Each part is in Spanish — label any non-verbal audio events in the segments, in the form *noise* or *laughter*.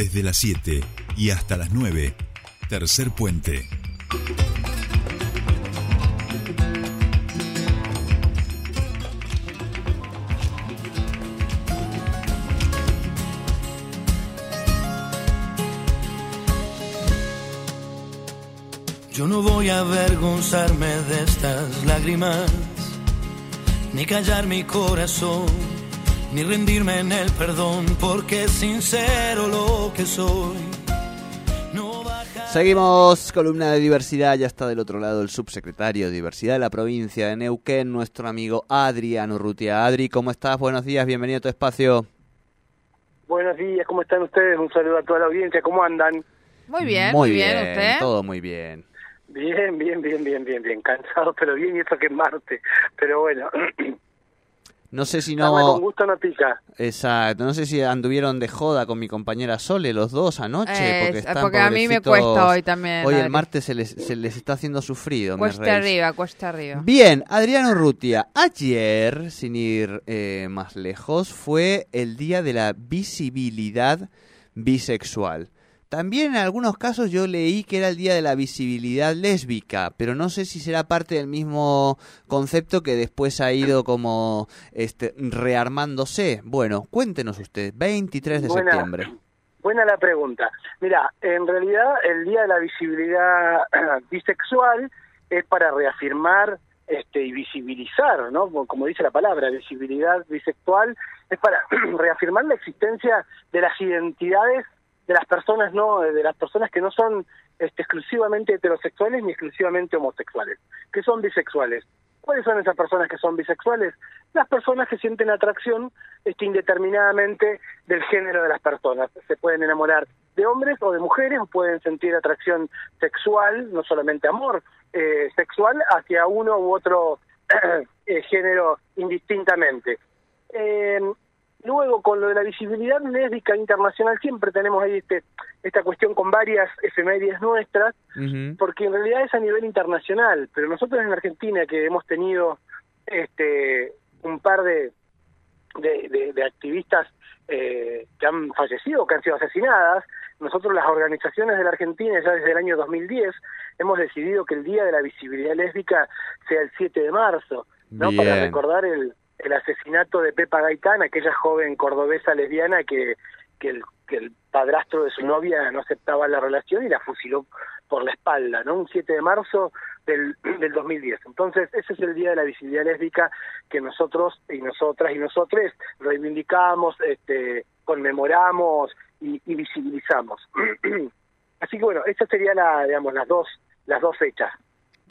Desde las 7 y hasta las 9, tercer puente. Yo no voy a avergonzarme de estas lágrimas, ni callar mi corazón, ni rendirme en el perdón, porque es sincero lo que soy. No baja... Seguimos, columna de diversidad, ya está del otro lado el subsecretario de Diversidad de la provincia de Neuquén, nuestro amigo Adriano Urrutia. Adri, ¿cómo estás? Buenos días, bienvenido a tu espacio. Buenos días, ¿cómo están ustedes? Un saludo a toda la audiencia, ¿cómo andan? Muy bien, muy, bien, ¿usted? Todo muy bien. Bien, bien, bien, bien, bien, bien. Cansado, pero bien, y esto que es Marte. Pero bueno. *clears throat* No sé si más no... con gusto no pica. Exacto, no sé si anduvieron de joda con mi compañera Sole los dos anoche, Eh, porque están porque a mí me cuesta hoy también, Hoy el martes se les, se les está haciendo sufrido. Cuesta arriba, cuesta arriba. Bien, Adriano Rutia, ayer, sin ir eh, más lejos, fue el Día de la Visibilidad Bisexual. También en algunos casos yo leí que era el Día de la Visibilidad Lésbica, pero no sé si será parte del mismo concepto que después ha ido como este, rearmándose. Bueno, cuéntenos usted, 23 de Buena. septiembre. Buena la pregunta. Mira, en realidad el Día de la Visibilidad *clears throat* Bisexual es para reafirmar este, y visibilizar, ¿no? Como- Como dice la palabra, visibilidad bisexual, es para *clears throat* reafirmar la existencia de las identidades de las personas no de las personas que no son este, exclusivamente heterosexuales ni exclusivamente homosexuales, que son bisexuales. ¿Cuáles son esas personas que son bisexuales? Las personas que sienten atracción este, indeterminadamente del género de las personas. Se pueden enamorar de hombres o de mujeres, pueden sentir atracción sexual, no solamente amor, eh, sexual hacia uno u otro *clears throat* eh, género indistintamente. Eh, luego, con lo de la visibilidad lésbica internacional, siempre tenemos ahí este, esta cuestión con varias efemérides nuestras, porque en realidad es a nivel internacional, pero nosotros en Argentina que hemos tenido este un par de, de, de- de activistas eh, que han fallecido, que han sido asesinadas, nosotros las organizaciones de la Argentina ya desde el año 2010 hemos decidido que el Día de la Visibilidad Lésbica sea el 7 de marzo, ¿no? Para recordar el, el asesinato de Pepa Gaitán, aquella joven cordobesa lesbiana que, que, el, que el padrastro de su novia no aceptaba la relación y la fusiló por la espalda, ¿no? Un 7 de marzo del, *clears throat* del 2010. Entonces, ese es el Día de la Visibilidad Lésbica que nosotros y nosotras y nosotres reivindicamos, este, conmemoramos y, y visibilizamos. *clears throat* Así que bueno, esas serían la, digamos, las dos, las dos fechas.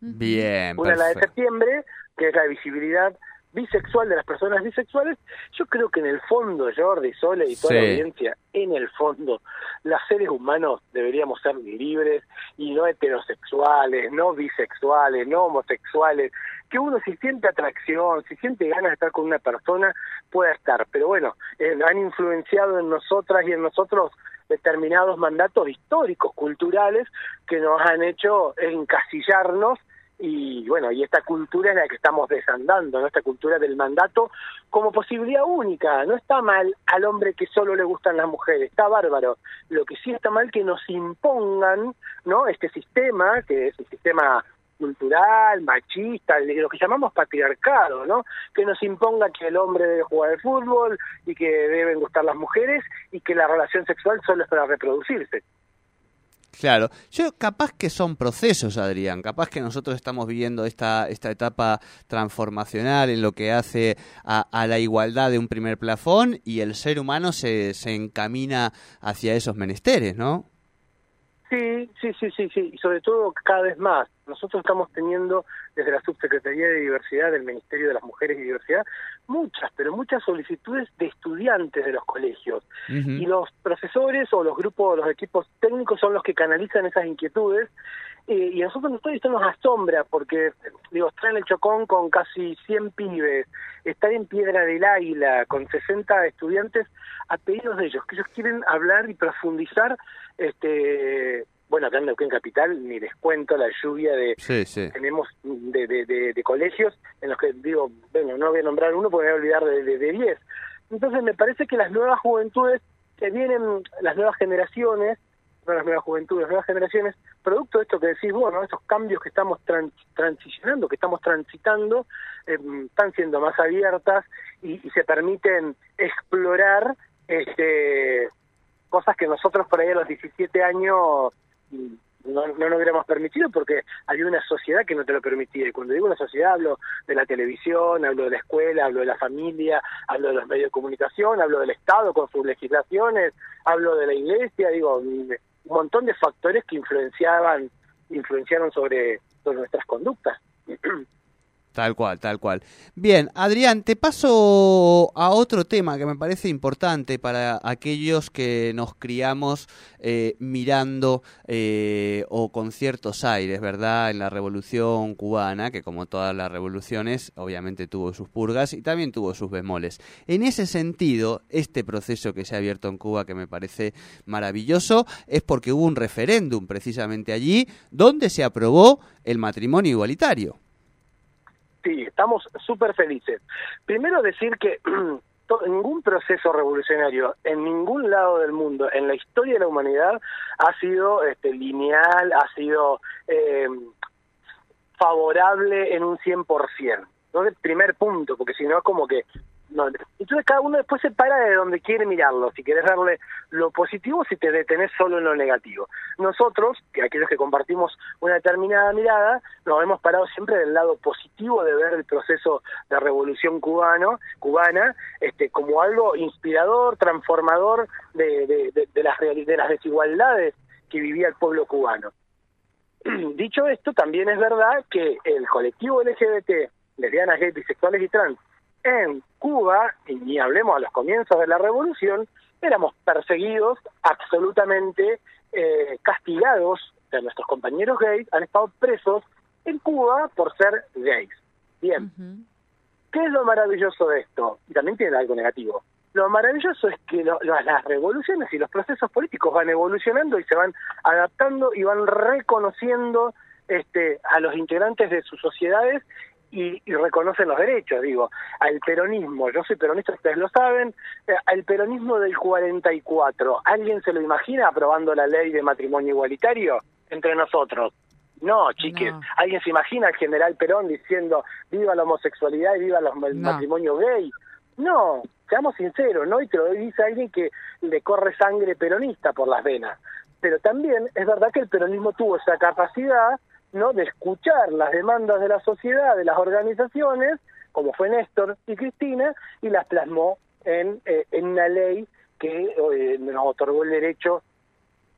Bien, Una la de perfecto. septiembre, que es la visibilidad bisexual de las personas bisexuales. Yo creo que en el fondo, Jordi, Sole y toda la audiencia, en el fondo, los seres humanos deberíamos ser libres y no heterosexuales, no bisexuales, no homosexuales. Que uno si siente atracción, si siente ganas de estar con una persona, pueda estar. Pero bueno, eh, han influenciado en nosotras y en nosotros determinados mandatos históricos, culturales, que nos han hecho encasillarnos y bueno, y esta cultura es la que estamos desandando. Esta cultura del mandato como posibilidad única. No está mal al hombre que solo le gustan las mujeres, está bárbaro. Lo que sí está mal que nos impongan, ¿no? Este sistema, que es un sistema cultural, machista, lo que llamamos patriarcado, ¿no? Que nos imponga que el hombre debe jugar al fútbol y que deben gustar las mujeres y que la relación sexual solo es para reproducirse. Claro, yo capaz que son procesos, Adrián, capaz que nosotros estamos viviendo esta, esta etapa transformacional en lo que hace a, a la igualdad de un primer plafón y el ser humano se, se encamina hacia esos menesteres, ¿no? Sí, sí, sí, sí, sí, y sobre todo cada vez más. Nosotros estamos teniendo desde la Subsecretaría de Diversidad del Ministerio de las Mujeres y Diversidad muchas, pero muchas solicitudes de estudiantes de los colegios. Y los profesores o los grupos, los equipos técnicos son los que canalizan esas inquietudes. eh, y a nosotros esto nos asombra porque, digo, estar en el Chocón con casi 100 pibes, estar en Piedra del Águila con 60 estudiantes a pedidos de ellos, que ellos quieren hablar y profundizar, este bueno, acá en Neuquén Capital, ni les cuento la lluvia de, Sí, sí. tenemos de, de, de, de colegios en los que digo, bueno, no voy a nombrar uno porque me voy a olvidar de, de, de 10. Entonces me parece que las nuevas juventudes que vienen las nuevas generaciones, no las nuevas juventudes, las nuevas generaciones, producto de esto que decís vos, ¿no? estos cambios que estamos transicionando, que estamos transitando, eh, están siendo más abiertas y, y, se permiten explorar este cosas que nosotros por ahí a los 17 años no, no nos hubiéramos permitido porque hay una sociedad que no te lo permitía. Y cuando digo una sociedad hablo de la televisión, hablo de la escuela, hablo de la familia, hablo de los medios de comunicación, hablo del Estado con sus legislaciones, hablo de la iglesia, digo, un montón de factores que influenciaban, influenciaron sobre, sobre nuestras conductas. *clears throat* Tal cual, tal cual. Bien, Adrián, te paso a otro tema que me parece importante para aquellos que nos criamos eh, mirando eh, o con ciertos aires, ¿verdad? En la revolución cubana, que como todas las revoluciones, obviamente tuvo sus purgas y también tuvo sus bemoles. En ese sentido, este proceso que se ha abierto en Cuba, que me parece maravilloso, es porque hubo un referéndum precisamente allí donde se aprobó el matrimonio igualitario. Sí, estamos súper felices. Primero decir que *clears throat* ningún proceso revolucionario en ningún lado del mundo, en la historia de la humanidad, ha sido este, lineal, ha sido eh, favorable en un 100%. Entonces, primer punto, porque si no es como que entonces cada uno después se para de donde quiere mirarlo, si quieres darle lo positivo, si te detenés solo en lo negativo. Nosotros, que aquellos que compartimos una determinada mirada, nos hemos parado siempre del lado positivo de ver el proceso de revolución cubano, cubana este, como algo inspirador, transformador de, de, de, las, de las desigualdades que vivía el pueblo cubano. *clears throat* Dicho esto, también es verdad que el colectivo LGBT, lesbianas, gays, bisexuales y trans, en Cuba, y ni hablemos a los comienzos de la revolución, éramos perseguidos, absolutamente eh, castigados, de nuestros compañeros gays han estado presos en Cuba por ser gays. Bien. ¿Qué es lo maravilloso de esto? Y también tiene algo negativo. Lo maravilloso es que las revoluciones y los procesos políticos van evolucionando y se van adaptando y van reconociendo este, a los integrantes de sus sociedades y, reconocen los derechos, digo, al peronismo, yo soy peronista, ustedes lo saben, eh, al peronismo del 44, ¿alguien se lo imagina aprobando la ley de matrimonio igualitario entre nosotros? No, chiques, ¿alguien se imagina al general Perón diciendo viva la homosexualidad y viva los, el matrimonio gay? No, seamos sinceros, ¿no? Y te lo dice alguien que le corre sangre peronista por las venas. Pero también es verdad que el peronismo tuvo esa capacidad ¿no? de escuchar las demandas de la sociedad, de las organizaciones, como fue Néstor y Cristina, y las plasmó en, eh, en una ley que eh, nos otorgó el derecho,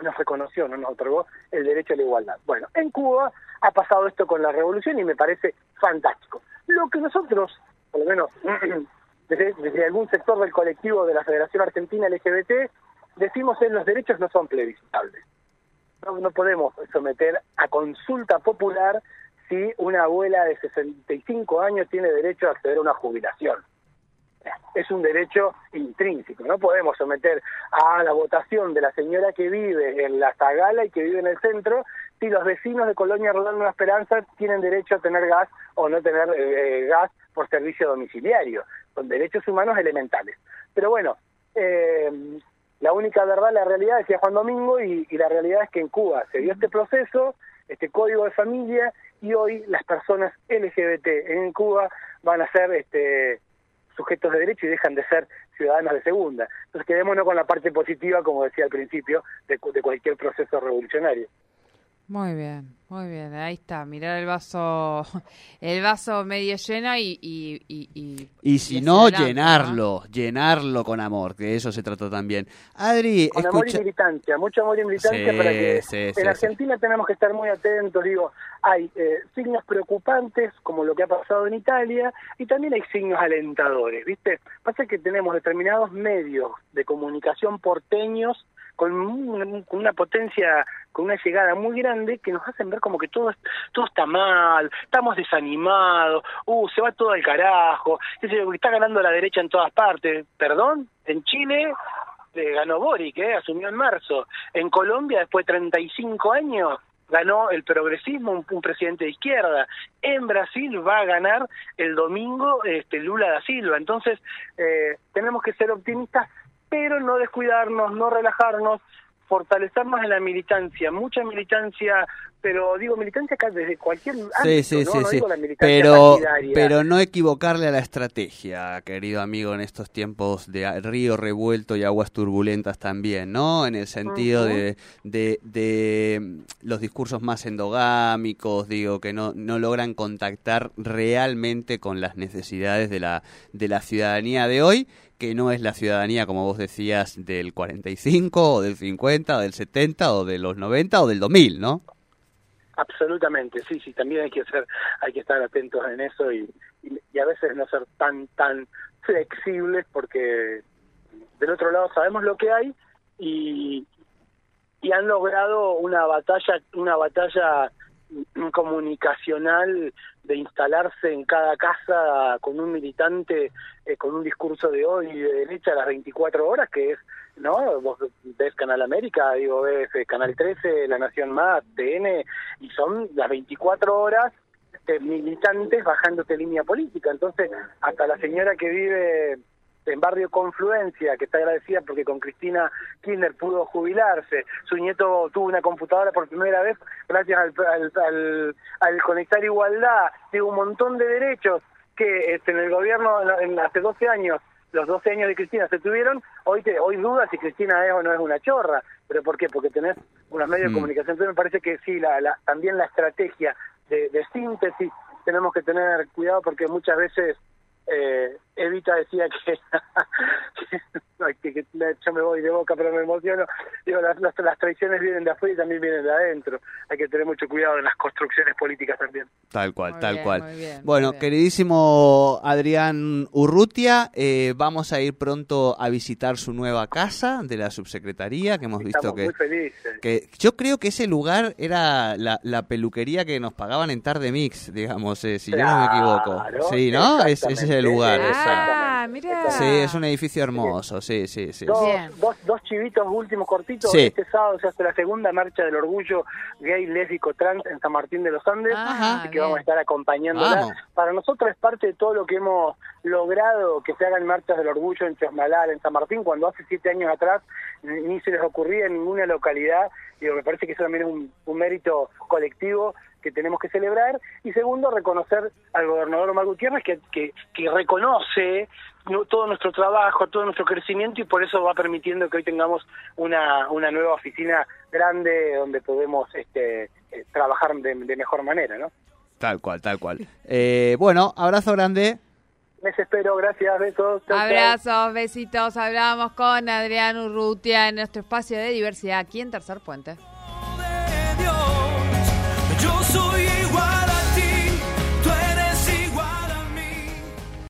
nos reconoció, no nos otorgó el derecho a la igualdad. Bueno, en Cuba ha pasado esto con la revolución y me parece fantástico. Lo que nosotros, por lo menos *clears throat* desde, desde algún sector del colectivo de la Federación Argentina LGBT, decimos es los derechos no son plebiscitables no, podemos someter a consulta popular si una abuela de 65 años tiene derecho a acceder a una jubilación. Es un derecho intrínseco, no podemos someter a la votación de la señora que vive en la Zagala y que vive en el centro si los vecinos de Colonia Rodando Una Esperanza tienen derecho a tener gas o no tener eh, gas por servicio domiciliario. Son derechos humanos elementales. Pero bueno, eh, la única verdad, la realidad, decía Juan Domingo, y, la realidad es que en Cuba se dio este proceso, este código de familia, y hoy las personas LGBT en Cuba van a ser este, sujetos de derecho y dejan de ser ciudadanos de segunda. Entonces quedémonos con la parte positiva, como decía al principio, de cualquier proceso revolucionario. Muy bien, muy bien. Ahí está, mirar el vaso, *laughs* el vaso medio lleno y... Y, y, y, si no, llenarlo, llenarlo con amor, que eso se trata también. Adri, Con amor y militancia, mucho amor y militancia para que en Argentina tenemos que estar muy atentos, digo, hay eh, signos preocupantes como lo que ha pasado en Italia y también hay signos alentadores, ¿viste? Pasa que tenemos determinados medios de comunicación porteños con, una potencia, con una llegada muy grande que nos hacen ver como que todo, todo está mal, estamos desanimados, uh, se va todo al carajo, está ganando la derecha en todas partes. Perdón, en Chile eh, ganó Boric, eh, asumió en marzo. En Colombia, después de 35 años, ganó el progresismo, un, presidente de izquierda. En Brasil va a ganar el domingo este, Lula da Silva. Entonces, eh, tenemos que ser optimistas pero no descuidarnos, no relajarnos, fortalecernos en la militancia, mucha militancia, pero digo militancia acá desde cualquier ámbito, Sí, sí, ¿no? sí, No sí. digo la militancia Pero, partidaria. pero no equivocarle a la estrategia, querido amigo, en estos tiempos de río revuelto y aguas turbulentas también, ¿no? En el sentido de, de, de mm, los discursos más endogámicos, digo, que no, no logran contactar realmente con las necesidades de la, de la ciudadanía de hoy, que no es la ciudadanía, como vos decías, del 45 o del 50 o del 70 o de los 90 o del 2000, ¿no? Absolutamente, sí, sí, también hay que ser, hay que estar atentos en eso y, y, y a veces no ser tan, tan flexibles porque del otro lado sabemos lo que hay y, y han logrado una batalla, una batalla comunicacional de instalarse en cada casa con un militante eh, con un discurso de hoy de derecha a las 24 horas que es no vos ves Canal América digo ves eh, Canal 13 La Nación Más TN y son las 24 horas este, militantes bajándote línea política. Entonces hasta la señora que vive en barrio Confluencia, que está agradecida porque con Cristina Kirchner pudo jubilarse, su nieto tuvo una computadora por primera vez gracias al, al, al, al conectar igualdad, digo, un montón de derechos que este, en el gobierno en, en- hace 12 años, los 12 años de Cristina se tuvieron, hoy te, hoy dudas si Cristina es o no es una chorra, pero ¿por qué? Porque tenés unos medios Mm. de comunicación, entonces me parece que sí, la, la, también la estrategia de, de síntesis tenemos que tener cuidado porque muchas veces eh, Evita decía que, ay, *laughs* que, que yo me voy de boca pero me emociono digo las, las, las traiciones vienen de afuera y también vienen de adentro hay que tener mucho cuidado en las construcciones políticas también Tal cual, Muy tal bien, cual. muy bien, bueno, muy bien. queridísimo Adrián Urrutia, eh, vamos a ir pronto a visitar su nueva casa de la subsecretaría, que hemos visto que, muy felices que yo creo que ese lugar era la, la peluquería que nos pagaban en Tarde Mix, digamos, eh, si yo no me equivoco. Claro, Sí, ¿no? Es- ese es el lugar. eh, exacto. Ah, mira. Sí, es un edificio hermoso, sí, sí, sí. Dos, dos, dos chivitos últimos cortitos. Sí. Este sábado se hace la segunda marcha del orgullo gay, lésbico, trans en San Martín de los Andes. Ajá, así que vamos a estar acompañándola. Vamos. Para nosotros es parte de todo lo que hemos logrado que se hagan marchas del orgullo en Chosmalal, en San Martín, cuando hace siete años atrás ni ni se les ocurría en ninguna localidad. Digo, me parece que eso también es un, un mérito colectivo que tenemos que celebrar. Y segundo, reconocer al gobernador Omar Gutiérrez que, que, que reconoce no- todo nuestro trabajo, todo nuestro crecimiento y por eso va permitiendo que hoy tengamos una, una nueva oficina grande donde podemos este, eh, trabajar de, de mejor manera, ¿no? Tal cual, tal cual. Eh, bueno, abrazo grande. Les espero, gracias, besos. chau, chau. Abrazos, besitos. Hablamos con Adrián Urrutia en nuestro espacio de diversidad aquí en Tercer Puente.